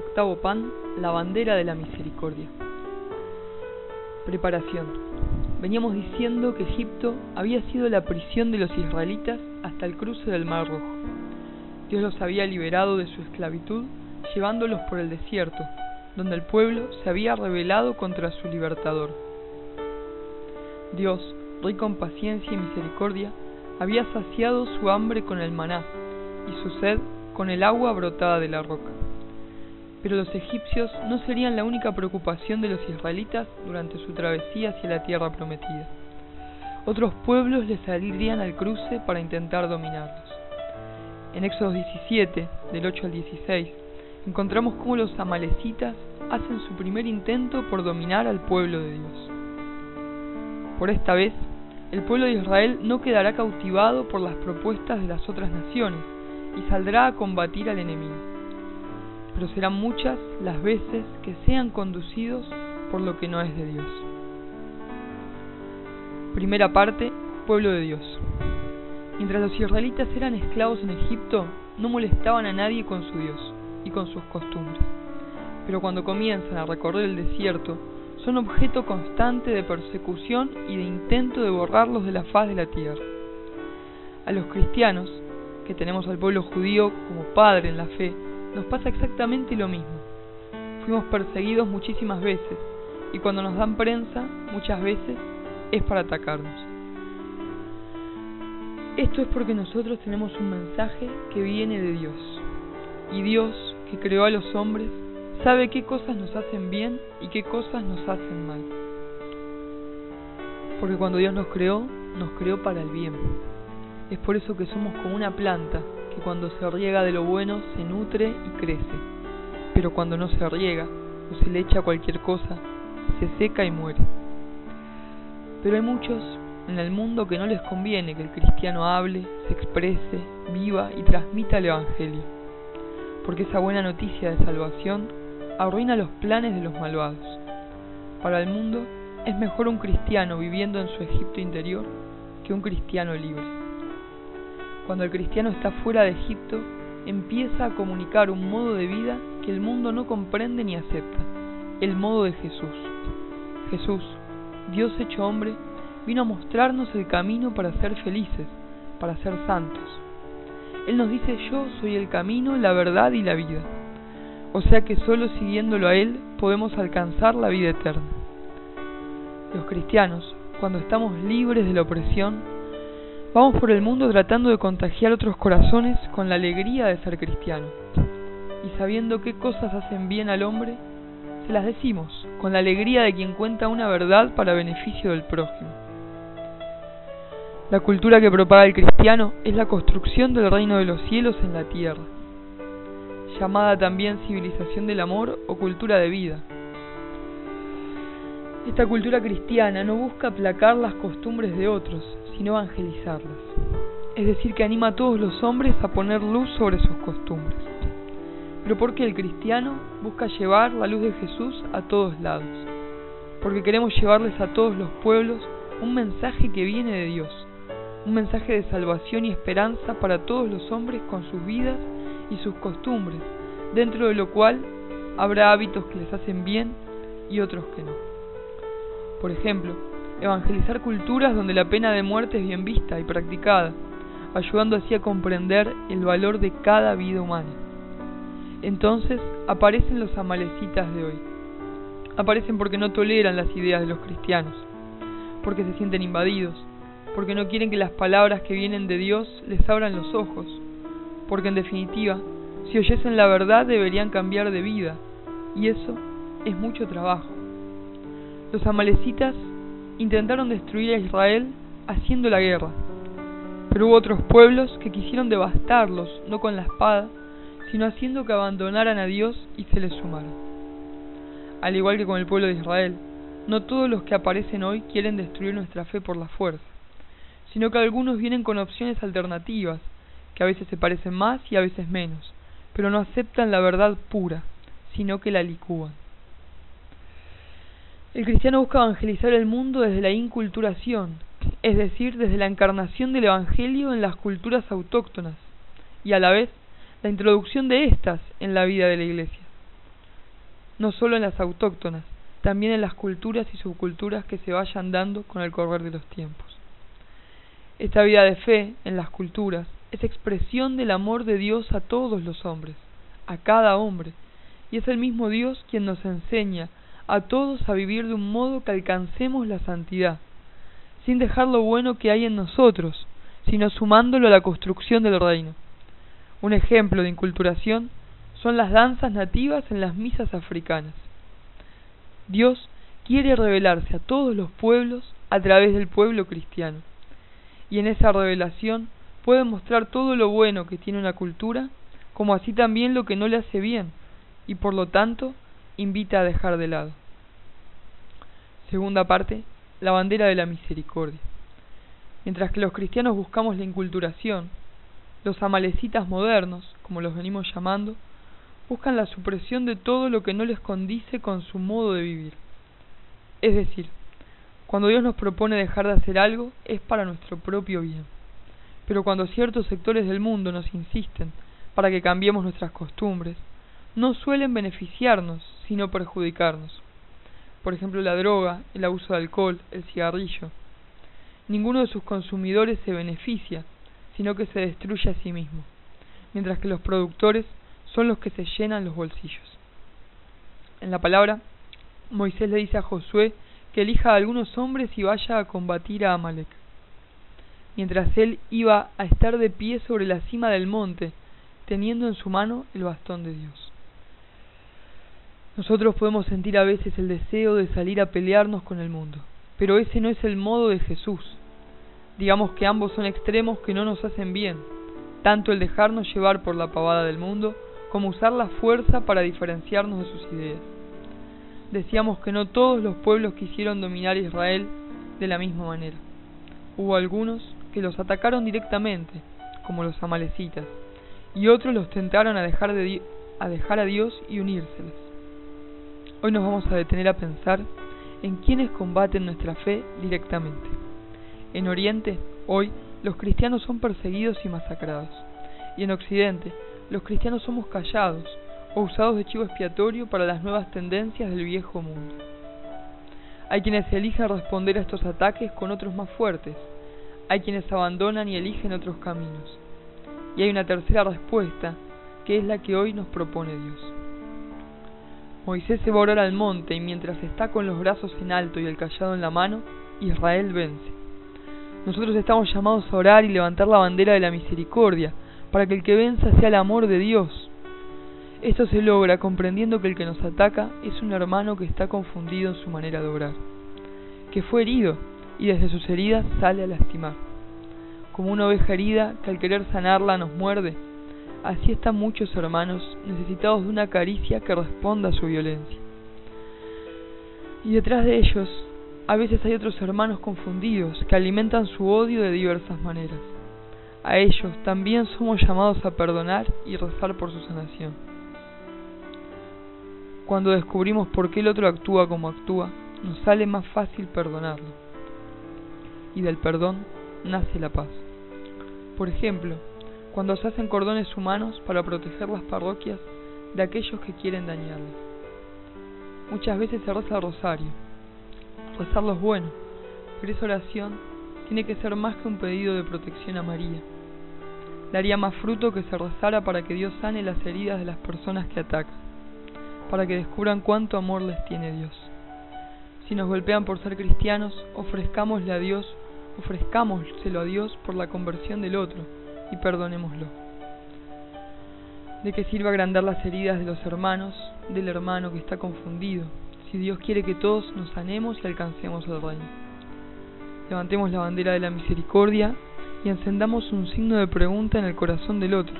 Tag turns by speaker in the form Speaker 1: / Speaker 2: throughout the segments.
Speaker 1: Octavo pan, la bandera de la misericordia. Preparación. Veníamos diciendo que Egipto había sido la prisión de los israelitas hasta el cruce del Mar Rojo. Dios los había liberado de su esclavitud, llevándolos por el desierto, donde el pueblo se había rebelado contra su libertador. Dios, rico en paciencia y misericordia, había saciado su hambre con el maná y su sed con el agua brotada de la roca. Pero los egipcios no serían la única preocupación de los israelitas durante su travesía hacia la tierra prometida. Otros pueblos les saldrían al cruce para intentar dominarlos. En Éxodo 17, del 8 al 16, encontramos cómo los amalecitas hacen su primer intento por dominar al pueblo de Dios. Por esta vez, el pueblo de Israel no quedará cautivado por las propuestas de las otras naciones y saldrá a combatir al enemigo pero serán muchas las veces que sean conducidos por lo que no es de Dios. Primera parte, pueblo de Dios. Mientras los israelitas eran esclavos en Egipto, no molestaban a nadie con su Dios y con sus costumbres. Pero cuando comienzan a recorrer el desierto, son objeto constante de persecución y de intento de borrarlos de la faz de la tierra. A los cristianos, que tenemos al pueblo judío como padre en la fe, nos pasa exactamente lo mismo. Fuimos perseguidos muchísimas veces y cuando nos dan prensa, muchas veces, es para atacarnos. Esto es porque nosotros tenemos un mensaje que viene de Dios. Y Dios, que creó a los hombres, sabe qué cosas nos hacen bien y qué cosas nos hacen mal. Porque cuando Dios nos creó, nos creó para el bien. Es por eso que somos como una planta que cuando se riega de lo bueno se nutre y crece, pero cuando no se riega o se le echa cualquier cosa, se seca y muere. Pero hay muchos en el mundo que no les conviene que el cristiano hable, se exprese, viva y transmita el Evangelio, porque esa buena noticia de salvación arruina los planes de los malvados. Para el mundo es mejor un cristiano viviendo en su Egipto interior que un cristiano libre. Cuando el cristiano está fuera de Egipto, empieza a comunicar un modo de vida que el mundo no comprende ni acepta, el modo de Jesús. Jesús, Dios hecho hombre, vino a mostrarnos el camino para ser felices, para ser santos. Él nos dice yo soy el camino, la verdad y la vida. O sea que solo siguiéndolo a Él podemos alcanzar la vida eterna. Los cristianos, cuando estamos libres de la opresión, Vamos por el mundo tratando de contagiar otros corazones con la alegría de ser cristiano. Y sabiendo qué cosas hacen bien al hombre, se las decimos, con la alegría de quien cuenta una verdad para beneficio del prójimo. La cultura que propaga el cristiano es la construcción del reino de los cielos en la tierra, llamada también civilización del amor o cultura de vida. Esta cultura cristiana no busca aplacar las costumbres de otros, sino evangelizarlas. Es decir, que anima a todos los hombres a poner luz sobre sus costumbres. Pero porque el cristiano busca llevar la luz de Jesús a todos lados. Porque queremos llevarles a todos los pueblos un mensaje que viene de Dios. Un mensaje de salvación y esperanza para todos los hombres con sus vidas y sus costumbres, dentro de lo cual habrá hábitos que les hacen bien y otros que no. Por ejemplo, evangelizar culturas donde la pena de muerte es bien vista y practicada, ayudando así a comprender el valor de cada vida humana. Entonces aparecen los amalecitas de hoy. Aparecen porque no toleran las ideas de los cristianos, porque se sienten invadidos, porque no quieren que las palabras que vienen de Dios les abran los ojos, porque en definitiva, si oyesen la verdad deberían cambiar de vida, y eso es mucho trabajo. Los amalecitas intentaron destruir a Israel haciendo la guerra, pero hubo otros pueblos que quisieron devastarlos, no con la espada, sino haciendo que abandonaran a Dios y se les sumaran. Al igual que con el pueblo de Israel, no todos los que aparecen hoy quieren destruir nuestra fe por la fuerza, sino que algunos vienen con opciones alternativas, que a veces se parecen más y a veces menos, pero no aceptan la verdad pura, sino que la licúan. El cristiano busca evangelizar el mundo desde la inculturación, es decir, desde la encarnación del Evangelio en las culturas autóctonas, y a la vez la introducción de éstas en la vida de la Iglesia. no solo en las autóctonas, también en las culturas y subculturas que se vayan dando con el correr de los tiempos. Esta vida de fe en las culturas es expresión del amor de Dios a todos los hombres, a cada hombre, y es el mismo Dios quien nos enseña a todos a vivir de un modo que alcancemos la santidad, sin dejar lo bueno que hay en nosotros, sino sumándolo a la construcción del reino. Un ejemplo de inculturación son las danzas nativas en las misas africanas. Dios quiere revelarse a todos los pueblos a través del pueblo cristiano, y en esa revelación puede mostrar todo lo bueno que tiene una cultura, como así también lo que no le hace bien, y por lo tanto invita a dejar de lado. Segunda parte, la bandera de la misericordia. Mientras que los cristianos buscamos la inculturación, los amalecitas modernos, como los venimos llamando, buscan la supresión de todo lo que no les condice con su modo de vivir. Es decir, cuando Dios nos propone dejar de hacer algo, es para nuestro propio bien. Pero cuando ciertos sectores del mundo nos insisten para que cambiemos nuestras costumbres, no suelen beneficiarnos, sino perjudicarnos por ejemplo la droga, el abuso de alcohol, el cigarrillo. Ninguno de sus consumidores se beneficia, sino que se destruye a sí mismo, mientras que los productores son los que se llenan los bolsillos. En la palabra, Moisés le dice a Josué que elija a algunos hombres y vaya a combatir a Amalek, mientras él iba a estar de pie sobre la cima del monte, teniendo en su mano el bastón de Dios. Nosotros podemos sentir a veces el deseo de salir a pelearnos con el mundo, pero ese no es el modo de Jesús. Digamos que ambos son extremos que no nos hacen bien, tanto el dejarnos llevar por la pavada del mundo como usar la fuerza para diferenciarnos de sus ideas. Decíamos que no todos los pueblos quisieron dominar Israel de la misma manera. Hubo algunos que los atacaron directamente, como los amalecitas, y otros los tentaron a dejar, de a, dejar a Dios y unírseles. Hoy nos vamos a detener a pensar en quienes combaten nuestra fe directamente. En Oriente, hoy, los cristianos son perseguidos y masacrados. Y en Occidente, los cristianos somos callados o usados de chivo expiatorio para las nuevas tendencias del viejo mundo. Hay quienes eligen responder a estos ataques con otros más fuertes. Hay quienes abandonan y eligen otros caminos. Y hay una tercera respuesta, que es la que hoy nos propone Dios. Moisés se va a orar al monte y mientras está con los brazos en alto y el callado en la mano, Israel vence. Nosotros estamos llamados a orar y levantar la bandera de la misericordia, para que el que venza sea el amor de Dios. Esto se logra comprendiendo que el que nos ataca es un hermano que está confundido en su manera de obrar, que fue herido y desde sus heridas sale a lastimar, como una oveja herida que al querer sanarla nos muerde Así están muchos hermanos necesitados de una caricia que responda a su violencia. Y detrás de ellos, a veces hay otros hermanos confundidos que alimentan su odio de diversas maneras. A ellos también somos llamados a perdonar y rezar por su sanación. Cuando descubrimos por qué el otro actúa como actúa, nos sale más fácil perdonarlo. Y del perdón nace la paz. Por ejemplo, cuando se hacen cordones humanos para proteger las parroquias de aquellos que quieren dañarlas. Muchas veces se reza el rosario. Rezarlo es bueno, pero esa oración tiene que ser más que un pedido de protección a María. Daría más fruto que se rezara para que Dios sane las heridas de las personas que atacan, para que descubran cuánto amor les tiene Dios. Si nos golpean por ser cristianos, ofrezcámosle a Dios, ofrezcámoselo a Dios por la conversión del otro y perdonémoslo. ¿De qué sirve agrandar las heridas de los hermanos, del hermano que está confundido, si Dios quiere que todos nos sanemos y alcancemos el reino? Levantemos la bandera de la misericordia y encendamos un signo de pregunta en el corazón del otro,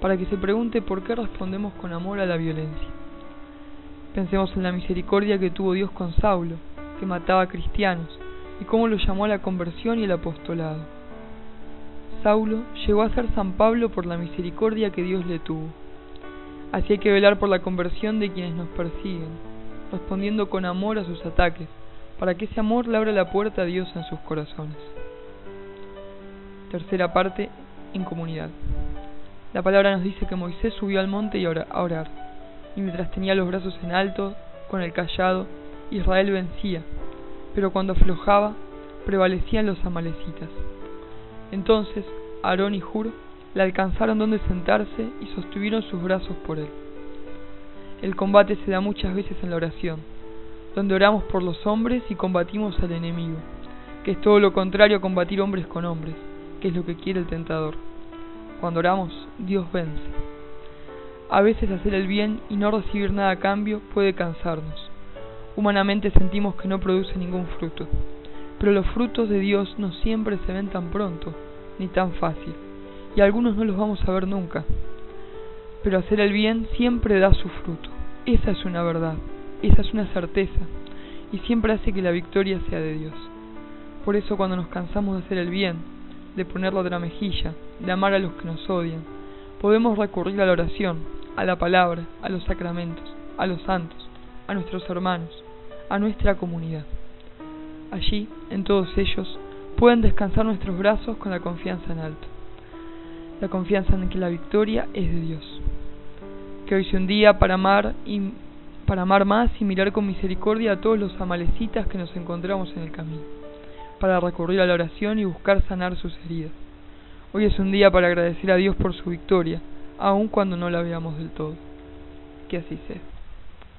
Speaker 1: para que se pregunte por qué respondemos con amor a la violencia. Pensemos en la misericordia que tuvo Dios con Saulo, que mataba a cristianos, y cómo lo llamó a la conversión y el apostolado. Saulo llegó a ser San Pablo por la misericordia que Dios le tuvo. Así hay que velar por la conversión de quienes nos persiguen, respondiendo con amor a sus ataques, para que ese amor le abra la puerta a Dios en sus corazones. Tercera parte, en comunidad. La palabra nos dice que Moisés subió al monte y a orar. y mientras tenía los brazos en alto, con el callado, Israel vencía, pero cuando aflojaba, prevalecían los amalecitas. Entonces Aarón y Hur le alcanzaron donde sentarse y sostuvieron sus brazos por él. El combate se da muchas veces en la oración, donde oramos por los hombres y combatimos al enemigo, que es todo lo contrario a combatir hombres con hombres, que es lo que quiere el tentador. Cuando oramos, Dios vence. A veces hacer el bien y no recibir nada a cambio puede cansarnos. Humanamente sentimos que no produce ningún fruto, pero los frutos de Dios no siempre se ven tan pronto, ni tan fácil, y algunos no los vamos a ver nunca. Pero hacer el bien siempre da su fruto. Esa es una verdad, esa es una certeza, y siempre hace que la victoria sea de Dios. Por eso cuando nos cansamos de hacer el bien, de poner la mejilla, de amar a los que nos odian, podemos recurrir a la oración, a la palabra, a los sacramentos, a los santos, a nuestros hermanos, a nuestra comunidad. Allí, en todos ellos, pueden descansar nuestros brazos con la confianza en alto, la confianza en que la victoria es de Dios. Que hoy sea un día para amar y para amar más y mirar con misericordia a todos los amalecitas que nos encontramos en el camino, para recurrir a la oración y buscar sanar sus heridas. Hoy es un día para agradecer a Dios por su victoria, aun cuando no la veamos del todo. Que así sea.